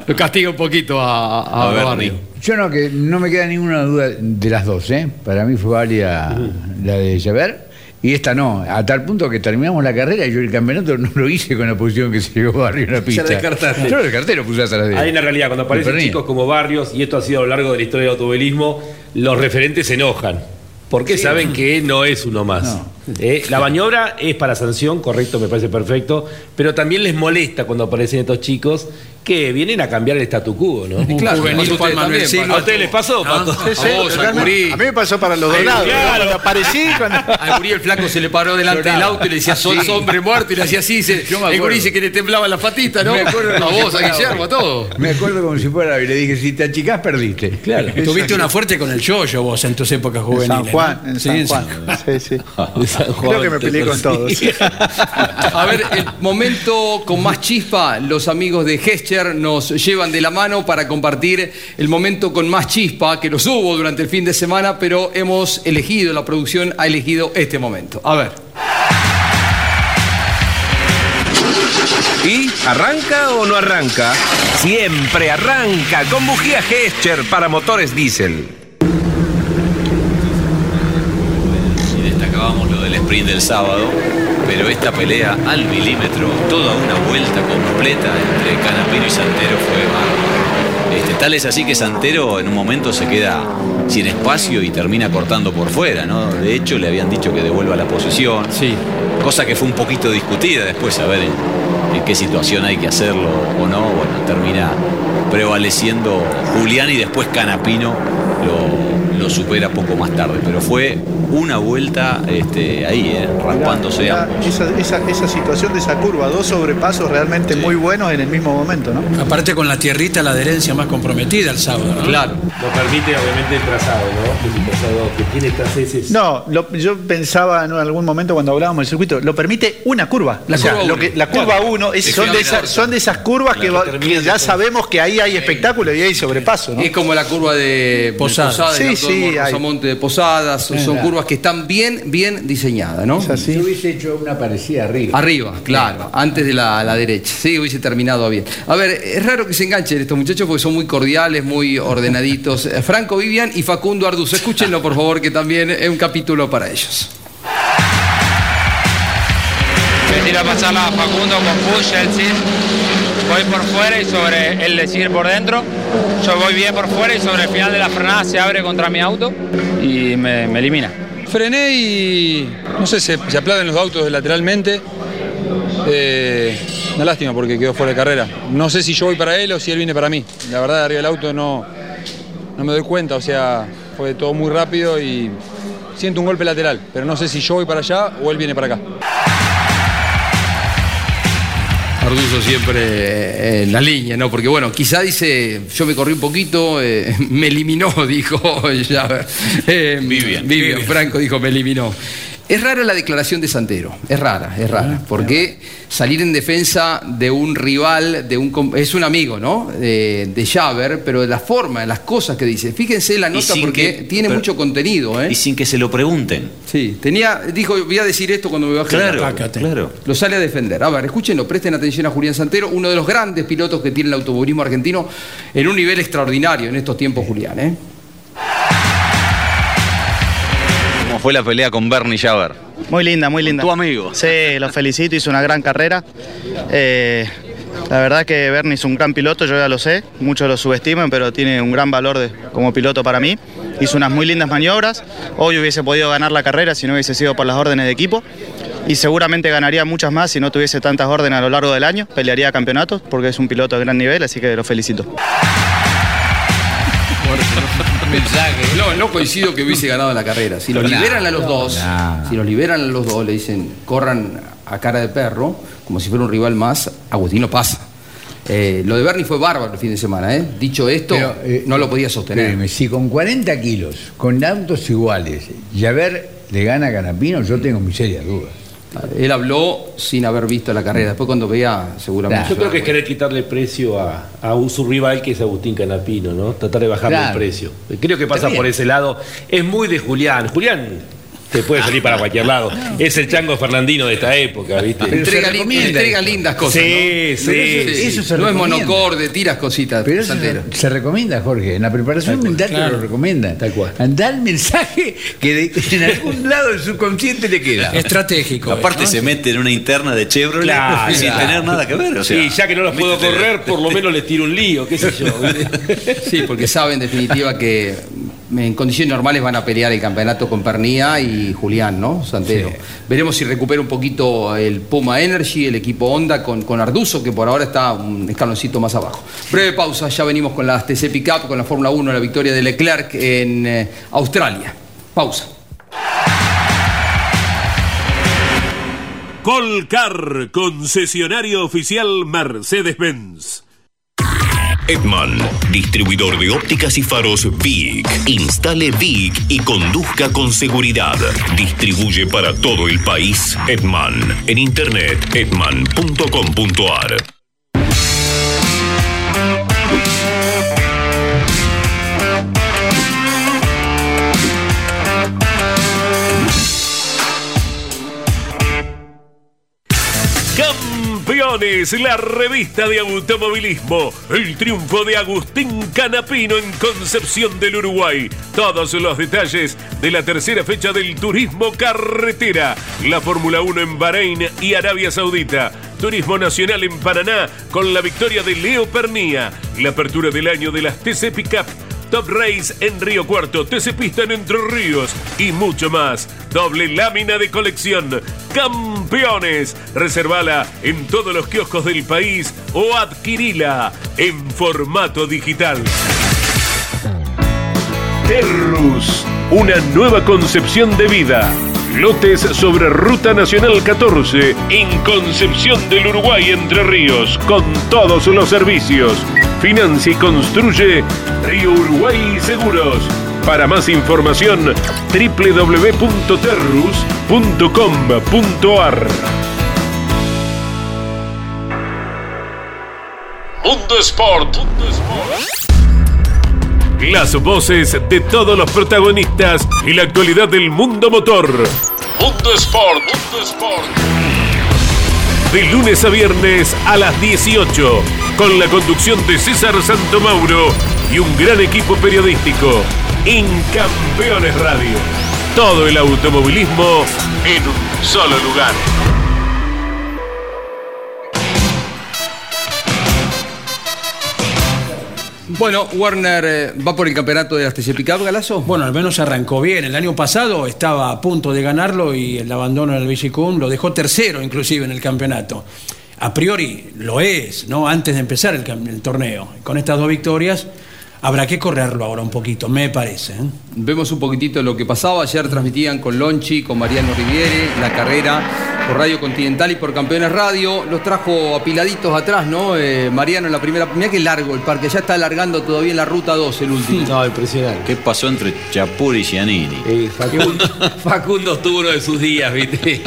Lo castiga un poquito a, a, A Barrio. Yo no, que no me queda ninguna duda de las dos, ¿eh? Para mí fue válida la de Javer y esta no. A tal punto que terminamos la carrera y yo el campeonato no lo hice con la posición que se llevó Barrio en la pista. descartaste. Yo lo descarté, lo puse atrás de Hay una realidad, cuando aparecen chicos como Barrios, y esto ha sido a lo largo de la historia del automovilismo, los referentes se enojan. Porque saben que no es uno más. Eh, la maniobra es para sanción, correcto, me parece perfecto, pero también les molesta cuando aparecen estos chicos que vienen a cambiar el statu quo, ¿no? Y claro, Juvenil a Juan ustedes Manuel. ¿A ustedes les pasó, Pato? sí, sí, A vos. A mí me pasó para los Ay, dorados. claro. Cuando aparecí, cuando... Al gurí el flaco se le paró delante del auto y le decía, sos Sí. hombre muerto, y le hacía así. me el gurí acuerdo. dice que le temblaba la patita, ¿no? Me acuerdo a como si vos, a fuera- Guillermo, a todo. Me acuerdo como si fuera y le dije, si te achicás, perdiste. Claro. Tuviste una fuerte con el yoyo vos en tus épocas En juveniles. San Juan, ¿no? en San Juan. Sí, sí. Creo que me peleé con todos. A ver, el momento con más chispa, los amigos de Gescher nos llevan de la mano para compartir el momento con más chispa, que los hubo durante el fin de semana, pero hemos elegido, la producción ha elegido este momento. A ver. ¿Y arranca o no arranca? Siempre arranca con bujía Gescher para motores diésel. Del sprint del sábado, pero esta pelea al milímetro, toda una vuelta completa entre Canapino y Santero fue bárbaro. Este, tal es así que Santero en un momento se queda sin espacio y termina cortando por fuera, ¿no? De hecho, le habían dicho que devuelva la posición. Sí. Cosa que fue un poquito discutida después, a ver en, en qué situación hay que hacerlo o no. Bueno, termina prevaleciendo Julián y después Canapino lo, lo supera poco más tarde. Pero fue una vuelta este, ahí, eh, raspándose Mirá, esa, esa- esa situación de esa curva, dos sobrepasos realmente muy buenos en el mismo momento, ¿no? Aparte con la tierrita, la adherencia más comprometida el sábado. ¿no? Claro. Lo permite obviamente el trazado, ¿no? Trazado que tiene estas heces. No, lo- yo pensaba en algún momento cuando hablábamos del circuito, lo permite una curva. La o sea, curva lo uno. que, la curva Claro. 1 Es son, de esas- corta. son de esas curvas que, va- ya sabemos que ahí hay espectáculo y hay sobrepaso, ¿no? Es como la curva de Posadas. Posadas, Sí, el sí, autódromo hay. Rosamonte de Posadas, son, curvas que están bien, bien diseñadas, ¿no? Es así. Yo hubiese hecho una parecida arriba. Arriba, claro, antes de la, la derecha. Sí, hubiese terminado bien. A ver, es raro que se enganchen estos muchachos porque son muy cordiales, muy ordenaditos. Franco Vivian y Facundo Arduz. Escúchenlo, por favor, que también es un capítulo para ellos. Me tira a pasarla a Facundo con push, él sí. Voy por fuera y sobre él decide por dentro. Yo voy bien por fuera y sobre el final de la frenada se abre contra mi auto y me, elimina. Frené y no sé, se, se aplauden los autos lateralmente. Eh, una lástima porque quedó fuera de carrera. No sé si yo voy para él o si él viene para mí. La verdad, arriba del auto no, no me doy cuenta, o sea, fue todo muy rápido y siento un golpe lateral, pero no sé si yo voy para allá o él viene para acá. Arduzo siempre eh, en la línea, ¿no? Porque bueno, quizá dice, yo me corrí un poquito, eh, me eliminó, dijo ya. Eh, Vivian, Franco dijo, me eliminó. Es rara la declaración de Santero, es rara, es rara, porque salir en defensa de un rival, de un es un amigo, ¿no? De, de Javer, pero de la forma, de las cosas que dice. Fíjense la nota porque que- tiene pero- mucho contenido, ¿eh? Y sin que se lo pregunten. Sí, tenía, dijo, voy a decir esto cuando me baje. Claro, Atácate. claro. Lo sale a defender. A ver, escúchenlo, presten atención a Julián Santero, uno de los grandes pilotos que tiene el automovilismo argentino en un nivel extraordinario en estos tiempos, Julián, ¿eh? Fue la pelea con Bernie Javer? Muy linda, muy linda. Tu amigo. Sí, lo felicito, hizo una gran carrera. Eh, la verdad que Bernie es un gran piloto, yo ya lo sé, muchos lo subestiman, pero tiene un gran valor de- como piloto para mí. Hizo unas muy lindas maniobras, hoy hubiese podido ganar la carrera si no hubiese sido por las órdenes de equipo y seguramente ganaría muchas más si no tuviese tantas órdenes a lo largo del año, pelearía campeonatos porque es un piloto de gran nivel, así que lo felicito. Mensaje. No, no coincido que hubiese ganado la carrera. Si los liberan a los dos, si los liberan a los dos, le dicen corran a cara de perro, como si fuera un rival más, Agustín no pasa. Eh, lo de Bernie fue bárbaro el fin de semana, ¿eh? Dicho esto, Pero, eh, no lo podía sostener. Si con 40 kilos, con autos iguales, Javer le gana a Canapino, yo tengo mis serias dudas. Él habló sin haber visto la carrera. Después cuando vea, seguramente. Yo creo que es querer quitarle precio a, a un su rival que es Agustín Canapino, ¿no? Tratar de bajarle Claro. el precio. Creo que pasa por ese lado. Es muy de Julián. Julián te puede salir para cualquier lado. Es el chango fernandino de esta época, ¿viste? Entrega, lin- entrega lindas cosas. Sí, ¿no? sí. Eso se no es recomienda. monocorde, tiras cositas. Pero eso se, se recomienda, Jorge. En la preparación mental te lo recomiendan. Tal cual. Da el mensaje que de- en algún lado del subconsciente le queda. Estratégico. Aparte se mete en una interna de Chevrolet Claro. sin tener nada que ver. O sea, y ya que no los puedo correr, por lo menos les tiro un lío, qué sé yo. Sí, porque sabe en definitiva que en condiciones normales van a pelear el campeonato con Pernía y Julián, ¿no? Santero. Veremos si recupera un poquito el Puma Energy, el equipo Honda con, con Arduzo, que por ahora está un escaloncito más abajo. Breve pausa, ya venimos con las TC Pickup, con la Fórmula 1, la victoria de Leclerc en eh, Australia. Pausa. Colcar, concesionario oficial Mercedes-Benz. Edman, distribuidor de ópticas y faros VIC. Instale VIC y conduzca con seguridad. Distribuye para todo el país Edman. En internet edman.com.ar. La revista de automovilismo. El triunfo de Agustín Canapino en Concepción del Uruguay. Todos los detalles de la tercera fecha del turismo carretera. La Fórmula 1 en Bahrein y Arabia Saudita. Turismo Nacional en Paraná con la victoria de Leo Pernía. La apertura del año de las TC Pickup. Top Race en Río Cuarto, TC Pista en Entre Ríos y mucho más. Doble lámina de colección. Campeones. Reservala en todos los kioscos del país o adquirila en formato digital. Terrus, una nueva concepción de vida. Lotes sobre Ruta Nacional 14 en Concepción del Uruguay, Entre Ríos, con todos los servicios. Financia y construye Río Uruguay Seguros. Para más información, www.terrus.com.ar. Mundo Sport. Las voces de todos los protagonistas y la actualidad del mundo motor. Mundo Sport. Mundo Sport. De lunes a viernes a las 18, con la conducción de César Santomauro y un gran equipo periodístico. En Campeones Radio. Todo el automovilismo en un solo lugar. Bueno, Warner eh, va por el campeonato de Pickup, Galazo. Bueno, al menos arrancó bien. El año pasado estaba a punto de ganarlo y el abandono del Vigicum lo dejó tercero inclusive en el campeonato. A priori lo es, ¿no? Antes de empezar el, el torneo. Con estas dos victorias habrá que correrlo ahora un poquito, me parece. ¿eh? Vemos un poquitito lo que pasaba. Ayer transmitían con Lonchi, con Mariano Riviere, la carrera por Radio Continental y por Campeones Radio. Los trajo apiladitos atrás, ¿no? Eh, Mariano en la primera. Mirá qué largo el parque, ya está alargando todavía en la ruta 2 el último. No, impresionante. ¿Qué pasó entre Chapur y Giannini? Facundo, Facundo tuvo uno de sus días, ¿viste?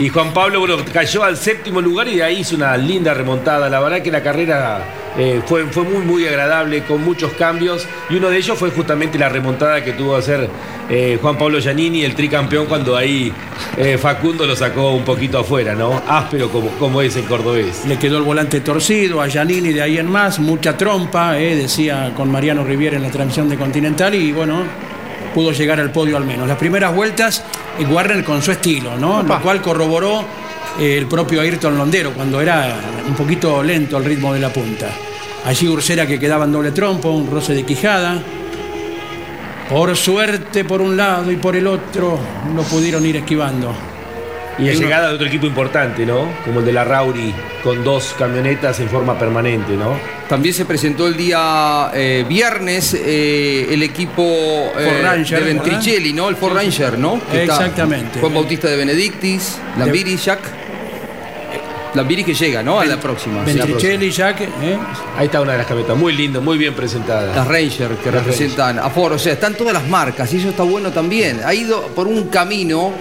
y Juan Pablo, bueno, cayó al séptimo lugar y de ahí hizo una linda remontada. La verdad que la carrera eh, fue, fue muy, muy agradable, con muchos cambios. Y uno de ellos fue justamente la remontada que tuvo que hacer eh, Juan Pablo Giannini, el tricampeón, cuando ahí eh, Facundo lo sacó un poquito afuera, ¿no? Áspero como, como es el cordobés. Le quedó el volante torcido a Giannini de ahí en más, mucha trompa, eh, decía con Mariano Riviera en la transmisión de Continental, y bueno, pudo llegar al podio al menos. Las primeras vueltas, Warner con su estilo, ¿no? Lo cual corroboró el propio Ayrton Londero, cuando era un poquito lento el ritmo de la punta. Allí Ursera que quedaba en doble trompo, un roce de quijada. Por suerte por un lado y por el otro lo pudieron ir esquivando. Y la Y uno- llegada de otro equipo importante, ¿no? Como el de la Rauri, con dos camionetas en forma permanente, ¿no? También se presentó el día eh, viernes eh, el equipo eh, Ford Ranger, de Ventricelli, ¿no? El Ford Ranger, ¿no? Que está Exactamente. Juan Bautista de Benedictis, Lambiri, Jack. Lambiri que llega, ¿no? A la próxima. Ventricelli, Jack, ¿eh? Ahí está una de las camionetas, muy lindo, muy bien presentada. Las Ranger que Las representan a Ford, o sea, están todas las marcas y eso está bueno también. Ha ido por un camino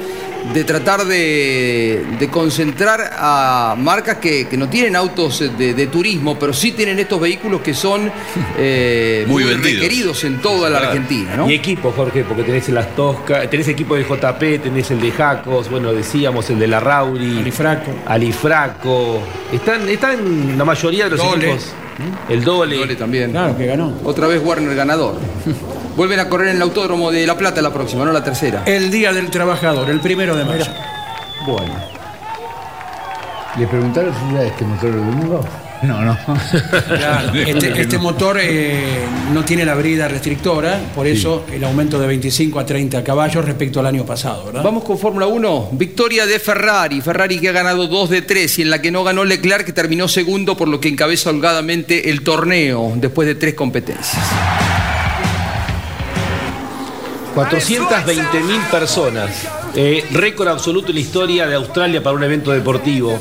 de tratar de, de concentrar a marcas que, que no tienen autos de, de turismo, pero sí tienen estos vehículos que son eh, Muy muy, requeridos en toda la. Argentina, ¿no? Y equipo, Jorge, porque tenés las Tosca, tenés equipo de JP, tenés el de Jacos, bueno, decíamos el de la Rauri. Alifraco. Alifraco. Están, están la mayoría de los Dole. equipos. El Dole. Dole también. Claro que ganó. Otra vez Warner ganador. Vuelven a correr en el Autódromo de La Plata la próxima, no la tercera. El Día del Trabajador, el primero de mayo. Bueno. ¿Le preguntaron si ya este motor el domingo? No, no. Claro, este, este motor eh, no tiene la brida restrictora, por eso el aumento de 25 a 30 caballos respecto al año pasado, ¿verdad? Vamos con Fórmula 1. Victoria de Ferrari. Ferrari que ha ganado 2 de 3 y en la que no ganó Leclerc, que terminó segundo, por lo que encabeza holgadamente el torneo después de tres competencias. 420 mil personas. Eh, récord absoluto en la historia de Australia para un evento deportivo.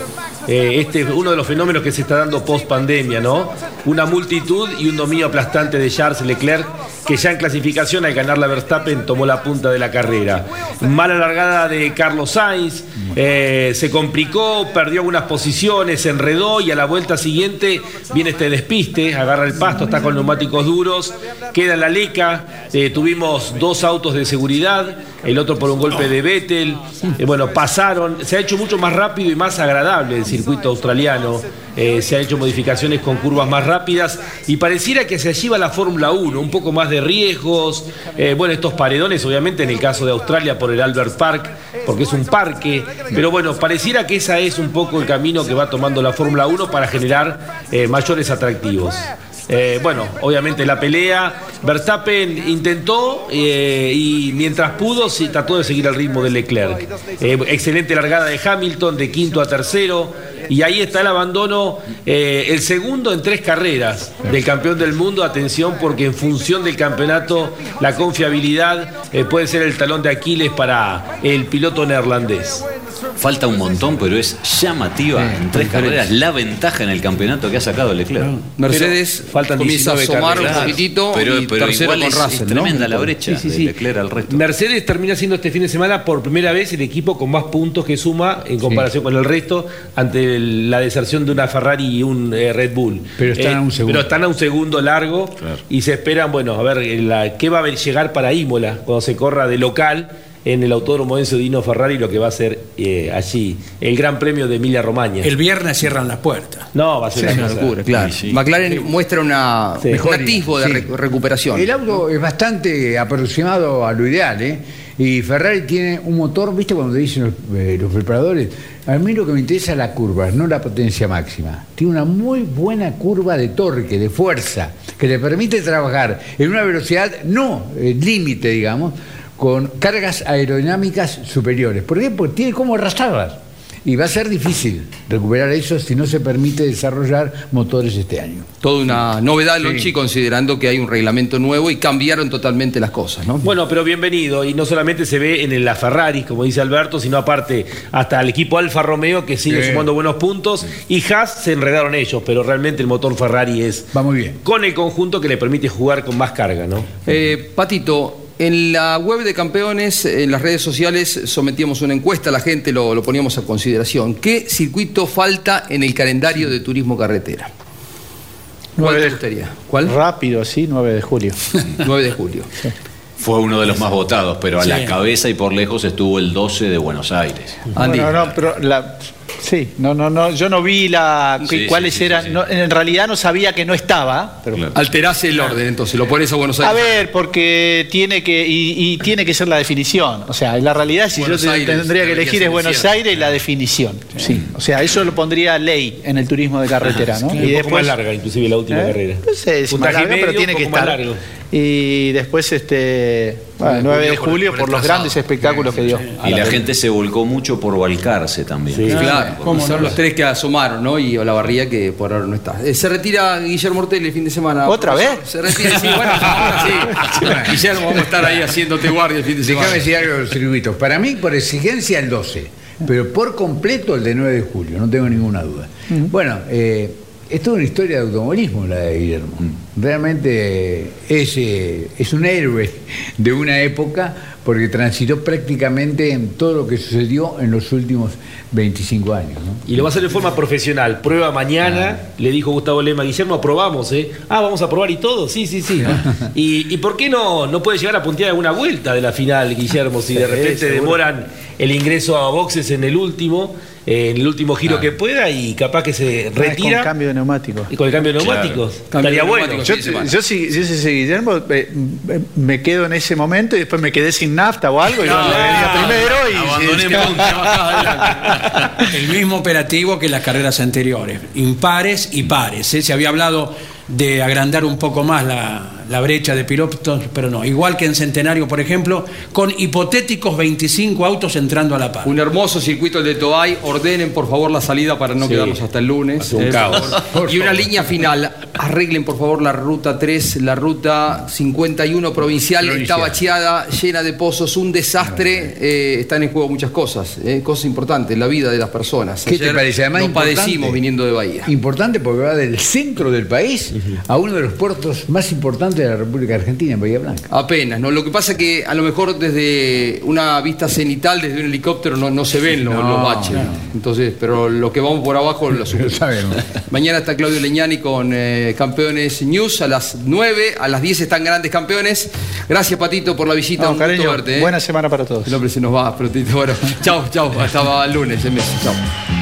Eh, este es uno de los fenómenos que se está dando post pandemia, ¿no? Una multitud y un dominio aplastante de Charles Leclerc, que ya en clasificación al ganar la Verstappen tomó la punta de la carrera. Mala largada de Carlos Sainz, eh, se complicó, perdió algunas posiciones, se enredó y a la vuelta siguiente viene este despiste, agarra el pasto, está con neumáticos duros, queda la leca, eh, tuvimos dos autos de seguridad, el otro por un golpe de Vettel, eh, bueno, pasaron, se ha hecho mucho más rápido y más agradable el circuito australiano, eh, se han hecho modificaciones con curvas más rápidas y pareciera que se allí va la Fórmula 1, un poco más de riesgos, eh, bueno, estos paredones obviamente en el caso de Australia por el Albert Park, porque es un parque, pero bueno, pareciera que ese es un poco el camino que va tomando la Fórmula 1 para generar eh, mayores atractivos. Bueno, obviamente la pelea, Verstappen intentó y mientras pudo trató de seguir el ritmo de Leclerc. Excelente largada de Hamilton, de quinto a tercero, y ahí está el abandono, eh, el segundo en tres carreras del campeón del mundo. Atención, porque en función del campeonato, la confiabilidad eh, puede ser el talón de Aquiles para el piloto neerlandés. Falta un montón, pero es llamativa en tres carreras la ventaja en el campeonato que ha sacado Leclerc. Mercedes faltan comienza a 19 asomar un carreras. poquitito Pero, y pero tercero igual con es, es Russell, ¿no? tremenda la brecha Sí, sí, de sí. Leclerc al resto. Mercedes termina siendo este fin de semana por primera vez el equipo con más puntos que suma en comparación con el resto ante la deserción de una Ferrari y un eh, Red Bull. Pero están a un segundo. Pero están a un segundo largo y se esperan, bueno, a ver eh, la- qué va a llegar para Imola cuando se corra de local en el Autódromo Enzo Dino Ferrari lo que va a ser eh, allí el Gran Premio de Emilia Romagna. El viernes cierran las puertas. No, va a ser Sí, una locura, claro. McLaren muestra una, Sí. un atisbo de re- recuperación. El auto es bastante aproximado a lo ideal, ¿eh? Y Ferrari tiene un motor, ¿viste cuando te dicen los, eh, los preparadores? A mí lo que me interesa es la curva, no la potencia máxima. Tiene una muy buena curva de torque, de fuerza, que le permite trabajar en una velocidad no eh, límite, digamos, con cargas aerodinámicas superiores. ¿Por qué? Porque tiene cómo arrastrarlas. Y va a ser difícil recuperar eso si no se permite desarrollar motores este año. Toda una novedad, Sí. Lonchi, considerando que hay un reglamento nuevo y cambiaron totalmente las cosas, ¿no? Bueno, pero bienvenido. Y no solamente se ve en la Ferrari, como dice Alberto, sino aparte hasta el equipo Alfa Romeo que sigue Sí. sumando buenos puntos. Y Haas se enredaron ellos, pero realmente el motor Ferrari es. Va muy bien. Con el conjunto que le permite jugar con más carga, ¿no? Eh, Patito, en la web de campeones, en las redes sociales, sometíamos una encuesta, la gente lo, lo poníamos a consideración. ¿Qué circuito falta en el calendario de turismo carretera? ¿Cuál te gustaría? ¿Cuál? Rápido, sí, 9 de julio. 9 de julio. Fue uno de los más votados, pero a Sí. la cabeza y por lejos estuvo el 12 de Buenos Aires. Bueno, no, pero la, sí, no, no, no, yo no vi la, Sí, cuáles sí, sí, eran, no, en realidad no sabía que no estaba, pero Alterase el orden, entonces, lo pones a Buenos a Aires. ver, porque tiene que y, y tiene que ser la definición, o sea, la realidad si Buenos yo Aires, tendría que elegir es Buenos cierto. Aires y la definición, sí, o sea, eso lo pondría ley en el turismo de carretera, ¿no? un poco más larga, inclusive la última ¿Eh? carrera. No sé, es más larga, medio, pero tiene que estar. largo. Y después, este, bueno, 9 de julio, por, los grandes espectáculos que dio. Y la gente se volcó mucho por Balcarce también. claro, son los tres que asomaron, ¿no? Y Olavarría que por ahora no está. Eh, se retira Guillermo Ortelli el fin de semana. ¿Otra vez? Se retira, sí, bueno, ahora sí. Guillermo, vamos a estar ahí haciéndote guardia el fin de semana. Déjame decir algo de los circuitos. Para mí, por exigencia, el 12. Pero por completo, el de 9 de julio. No tengo ninguna duda. Bueno, eh, es toda una historia de automovilismo la de Guillermo. Realmente es, eh, es un héroe de una época porque transitó prácticamente en todo lo que sucedió en los últimos 25 años. ¿no? Y lo va a hacer de forma profesional. Prueba mañana, le dijo Gustavo Lema, Guillermo, aprobamos, ¿eh? Ah, vamos a probar y todo, sí, sí, sí. ¿Y, y por qué no, no puede llegar a puntear alguna vuelta de la final, Guillermo? Si de repente demoran el ingreso a boxes en el último, en el último giro que pueda y capaz que se Ah, es Con retira. cambio de neumáticos. Y con el cambio de neumáticos. Estaría bueno. Yo, yo si, si ese Guillermo, eh, me quedo en ese momento y después me quedé sin nafta o algo y No, bueno, venía primero y abandoné punta, El mismo operativo que las carreras anteriores, impares y pares. ¿eh? Se había hablado de agrandar un poco más la, la brecha de pilotos, pero no. Igual que en Centenario, por ejemplo, con hipotéticos 25 autos entrando a la par. Un hermoso circuito el de Toay. Ordenen, por favor, la salida para no Sí. quedarnos hasta el lunes. Un Eh, por caos. Y una favor. línea final. Arreglen, por favor, la ruta 3, la ruta 51 provincial. Provincial. Está bacheada, llena de pozos, un desastre. Eh, están en juego muchas cosas, eh, cosas importantes, la vida de las personas. ¿Qué te Ayer parece? Además, nos padecimos viniendo de Bahía. Importante porque va del centro del país a uno de los puertos más importantes de la República Argentina, en Bahía Blanca. Apenas, ¿no? Lo que pasa es que a lo mejor desde una vista cenital, desde un helicóptero, no, no se ven los, No, los baches. no. Entonces, pero lo que vamos por abajo lo subimos. sabemos. Mañana está Claudio Leñani con eh, Campeones News a las 9, a las 10 están grandes campeones. Gracias, Patito, por la visita. No, un gusto cariño, verte. ¿eh? buena semana para todos. El hombre se nos va prontito. Bueno, chao, chao. Hasta el lunes, en meses. Chao.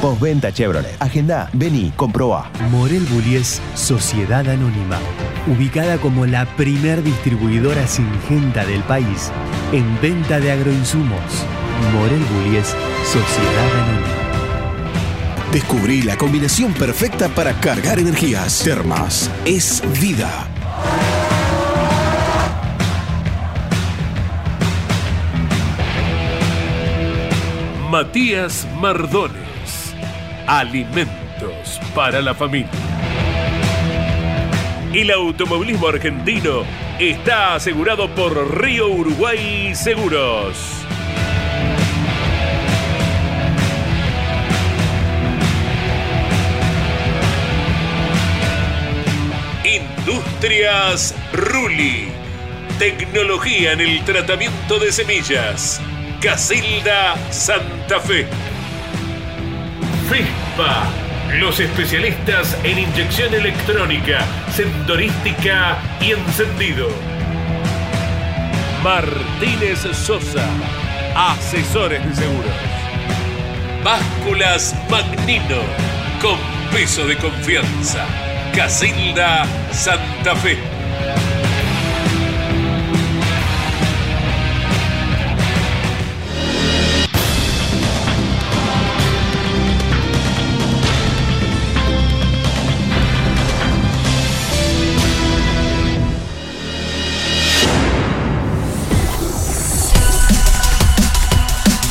Postventa Chevrolet. Agenda, vení, comprobá. Morel Bullies Sociedad Anónima, ubicada como la primer distribuidora singenta del país en venta de agroinsumos. Morel Bullies Sociedad Anónima. Descubrí la combinación perfecta para cargar energías. Termas es vida. Matías Mardones. Alimentos para la familia. El automovilismo argentino está asegurado por Río Uruguay Seguros. Industrias Ruli. Tecnología en el tratamiento de semillas. Casilda Santa Fe. FISPA. Los especialistas en inyección electrónica, sensorística y encendido. Martínez Sosa. Asesores de seguros. Básculas Magnino. Con peso de confianza. Casilda Santa Fe.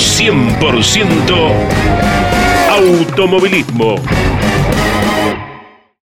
100% automovilismo.